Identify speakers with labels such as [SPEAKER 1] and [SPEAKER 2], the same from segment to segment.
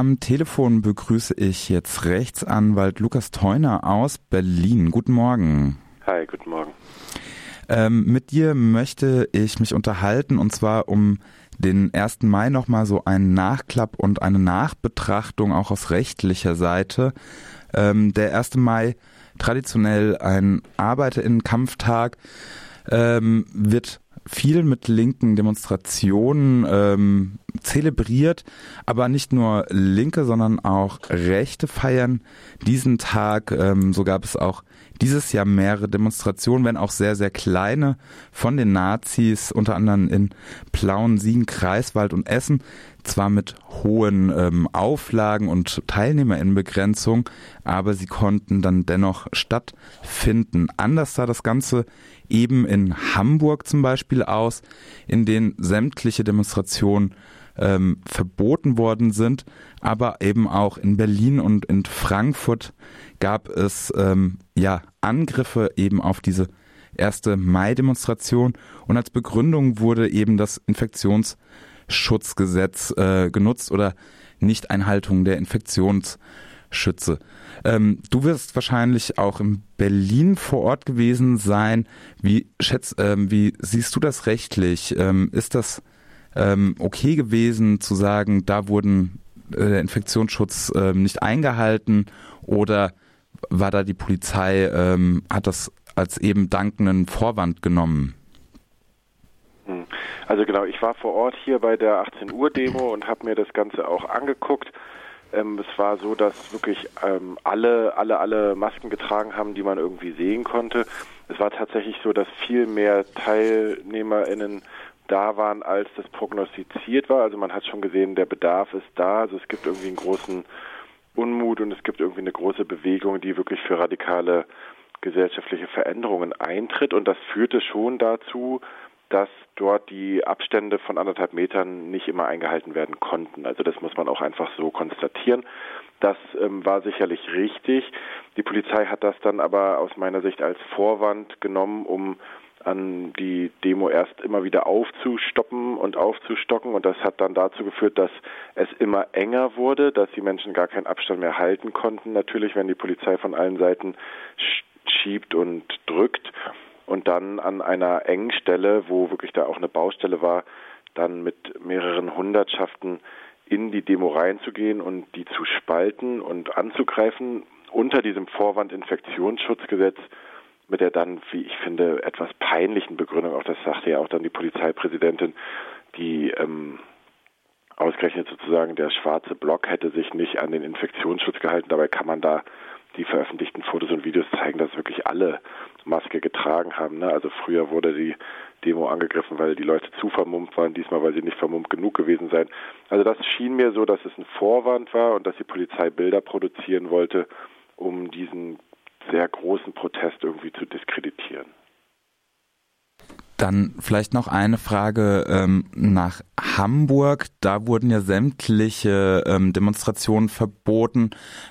[SPEAKER 1] am Telefon begrüße ich jetzt Rechtsanwalt Lukas Theuner aus Berlin. Guten Morgen.
[SPEAKER 2] Hi, guten Morgen.
[SPEAKER 1] Ähm, mit dir möchte ich mich unterhalten und zwar um den 1. Mai nochmal so einen Nachklapp und eine Nachbetrachtung auch aus rechtlicher Seite. Ähm, der 1. Mai, traditionell ein Arbeiterinnenkampftag, ähm, wird viel mit linken Demonstrationen ähm, zelebriert, aber nicht nur Linke, sondern auch Rechte feiern diesen Tag. Ähm, so gab es auch dieses Jahr mehrere Demonstrationen, wenn auch sehr, sehr kleine, von den Nazis, unter anderem in Plauen, Siegen, Kreiswald und Essen, zwar mit hohen ähm, Auflagen und Teilnehmerinnenbegrenzung, aber sie konnten dann dennoch stattfinden. Anders sah das Ganze eben in Hamburg zum Beispiel aus, in denen sämtliche Demonstrationen ähm, verboten worden sind, aber eben auch in Berlin und in Frankfurt gab es ähm, ja Angriffe eben auf diese erste Mai-Demonstration und als Begründung wurde eben das Infektionsschutzgesetz äh, genutzt oder Nichteinhaltung der Infektionsschütze. Ähm, du wirst wahrscheinlich auch in Berlin vor Ort gewesen sein. Wie, schätz, ähm, wie siehst du das rechtlich? Ähm, ist das ähm, okay gewesen zu sagen, da wurden äh, der Infektionsschutz äh, nicht eingehalten oder war da die Polizei, ähm, hat das als eben dankenden Vorwand genommen?
[SPEAKER 2] Also genau, ich war vor Ort hier bei der 18 Uhr Demo und habe mir das Ganze auch angeguckt. Ähm, es war so, dass wirklich ähm, alle, alle, alle Masken getragen haben, die man irgendwie sehen konnte. Es war tatsächlich so, dass viel mehr TeilnehmerInnen da waren, als das prognostiziert war. Also man hat schon gesehen, der Bedarf ist da. Also es gibt irgendwie einen großen Unmut und es gibt irgendwie eine große Bewegung, die wirklich für radikale gesellschaftliche Veränderungen eintritt. Und das führte schon dazu, dass dort die Abstände von anderthalb Metern nicht immer eingehalten werden konnten. Also das muss man auch einfach so konstatieren. Das ähm, war sicherlich richtig. Die Polizei hat das dann aber aus meiner Sicht als Vorwand genommen, um an die Demo erst immer wieder aufzustoppen und aufzustocken. Und das hat dann dazu geführt, dass es immer enger wurde, dass die Menschen gar keinen Abstand mehr halten konnten. Natürlich, wenn die Polizei von allen Seiten schiebt und drückt und dann an einer engen Stelle, wo wirklich da auch eine Baustelle war, dann mit mehreren Hundertschaften in die Demo reinzugehen und die zu spalten und anzugreifen unter diesem Vorwand Infektionsschutzgesetz mit der dann, wie ich finde, etwas peinlichen Begründung, auch das sagte ja auch dann die Polizeipräsidentin, die ähm, ausgerechnet sozusagen der schwarze Block hätte sich nicht an den Infektionsschutz gehalten. Dabei kann man da die veröffentlichten Fotos und Videos zeigen, dass wirklich alle Maske getragen haben. Ne? Also früher wurde die Demo angegriffen, weil die Leute zu vermummt waren, diesmal weil sie nicht vermummt genug gewesen seien. Also das schien mir so, dass es ein Vorwand war und dass die Polizei Bilder produzieren wollte, um diesen sehr großen Protest irgendwie zu diskreditieren.
[SPEAKER 1] Dann vielleicht noch eine Frage ähm, nach Hamburg. Da wurden ja sämtliche ähm, Demonstrationen verboten.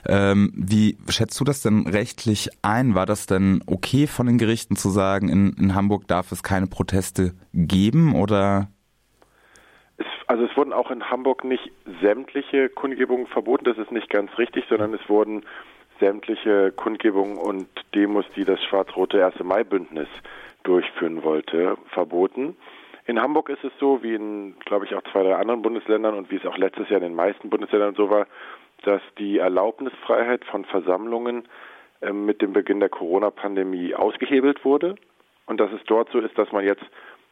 [SPEAKER 1] Ähm, wie schätzt du das denn rechtlich ein? War das denn okay von den Gerichten zu sagen, in, in Hamburg darf es keine Proteste geben oder?
[SPEAKER 2] Es, also es wurden auch in Hamburg nicht sämtliche Kundgebungen verboten. Das ist nicht ganz richtig, sondern es wurden sämtliche Kundgebungen und Demos, die das schwarz-rote 1. Mai-Bündnis durchführen wollte, verboten. In Hamburg ist es so, wie in, glaube ich, auch zwei, drei anderen Bundesländern und wie es auch letztes Jahr in den meisten Bundesländern so war, dass die Erlaubnisfreiheit von Versammlungen äh, mit dem Beginn der Corona-Pandemie ausgehebelt wurde und dass es dort so ist, dass man jetzt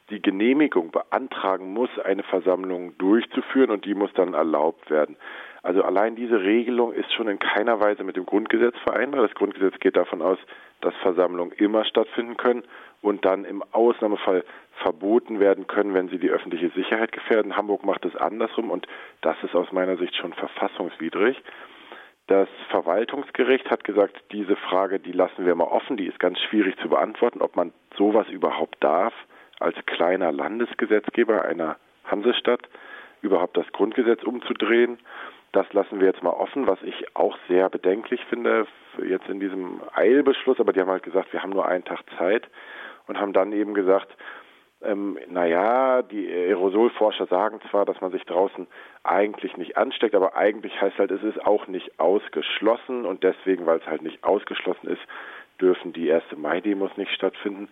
[SPEAKER 2] die Genehmigung beantragen muss, eine Versammlung durchzuführen und die muss dann erlaubt werden. Also allein diese Regelung ist schon in keiner Weise mit dem Grundgesetz vereinbar. Das Grundgesetz geht davon aus, dass Versammlungen immer stattfinden können und dann im Ausnahmefall verboten werden können, wenn sie die öffentliche Sicherheit gefährden. Hamburg macht es andersrum und das ist aus meiner Sicht schon verfassungswidrig. Das Verwaltungsgericht hat gesagt, diese Frage, die lassen wir mal offen, die ist ganz schwierig zu beantworten, ob man sowas überhaupt darf als kleiner Landesgesetzgeber einer Hansestadt überhaupt das Grundgesetz umzudrehen. Das lassen wir jetzt mal offen, was ich auch sehr bedenklich finde, jetzt in diesem Eilbeschluss. Aber die haben halt gesagt, wir haben nur einen Tag Zeit und haben dann eben gesagt, ähm, naja, die Aerosolforscher sagen zwar, dass man sich draußen eigentlich nicht ansteckt, aber eigentlich heißt halt, es ist auch nicht ausgeschlossen und deswegen, weil es halt nicht ausgeschlossen ist, dürfen die erste Mai-Demos nicht stattfinden.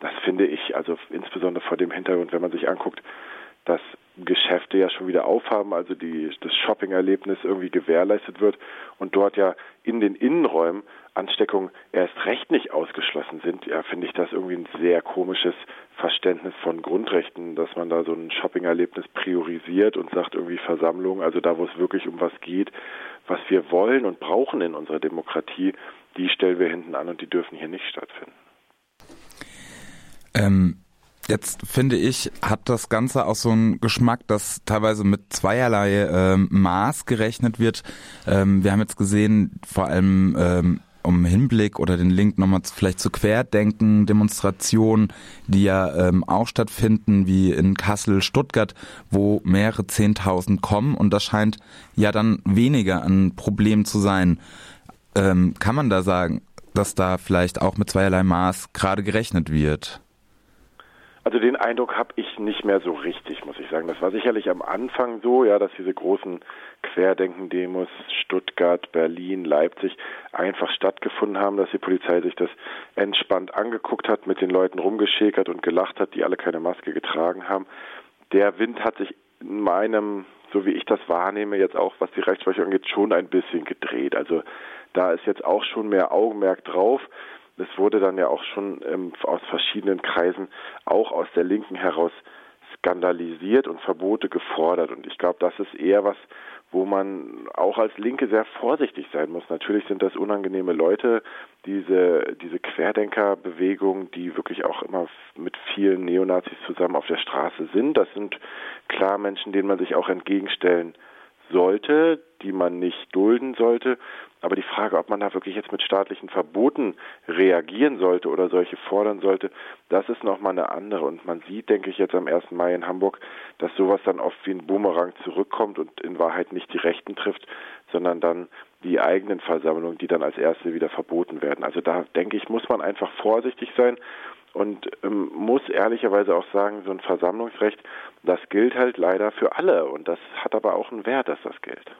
[SPEAKER 2] Das finde ich, also insbesondere vor dem Hintergrund, wenn man sich anguckt, dass Geschäfte ja schon wieder aufhaben, also die, das Shopping-Erlebnis irgendwie gewährleistet wird und dort ja in den Innenräumen Ansteckungen erst recht nicht ausgeschlossen sind, ja, finde ich das irgendwie ein sehr komisches Verständnis von Grundrechten, dass man da so ein Shopping-Erlebnis priorisiert und sagt irgendwie Versammlung, also da, wo es wirklich um was geht, was wir wollen und brauchen in unserer Demokratie, die stellen wir hinten an und die dürfen hier nicht stattfinden.
[SPEAKER 1] Ähm, Jetzt finde ich, hat das Ganze auch so einen Geschmack, dass teilweise mit zweierlei ähm, Maß gerechnet wird. Ähm, wir haben jetzt gesehen, vor allem ähm, um Hinblick oder den Link nochmal vielleicht zu Querdenken, Demonstrationen, die ja ähm, auch stattfinden, wie in Kassel, Stuttgart, wo mehrere Zehntausend kommen und das scheint ja dann weniger ein Problem zu sein. Ähm, kann man da sagen, dass da vielleicht auch mit zweierlei Maß gerade gerechnet wird?
[SPEAKER 2] Also den Eindruck habe ich nicht mehr so richtig, muss ich sagen. Das war sicherlich am Anfang so, ja, dass diese großen Querdenken-Demos Stuttgart, Berlin, Leipzig einfach stattgefunden haben, dass die Polizei sich das entspannt angeguckt hat, mit den Leuten rumgeschäkert und gelacht hat, die alle keine Maske getragen haben. Der Wind hat sich in meinem, so wie ich das wahrnehme, jetzt auch, was die Rechtsprechung angeht, schon ein bisschen gedreht. Also da ist jetzt auch schon mehr Augenmerk drauf. Es wurde dann ja auch schon ähm, aus verschiedenen Kreisen, auch aus der Linken heraus, skandalisiert und Verbote gefordert. Und ich glaube, das ist eher was, wo man auch als Linke sehr vorsichtig sein muss. Natürlich sind das unangenehme Leute, diese, diese Querdenkerbewegung, die wirklich auch immer mit vielen Neonazis zusammen auf der Straße sind. Das sind klar Menschen, denen man sich auch entgegenstellen sollte, die man nicht dulden sollte. Aber die Frage, ob man da wirklich jetzt mit staatlichen Verboten reagieren sollte oder solche fordern sollte, das ist nochmal eine andere. Und man sieht, denke ich, jetzt am 1. Mai in Hamburg, dass sowas dann oft wie ein Boomerang zurückkommt und in Wahrheit nicht die Rechten trifft, sondern dann die eigenen Versammlungen, die dann als erste wieder verboten werden. Also da denke ich, muss man einfach vorsichtig sein und ähm, muss ehrlicherweise auch sagen, so ein Versammlungsrecht, das gilt halt leider für alle und das hat aber auch einen Wert, dass das gilt.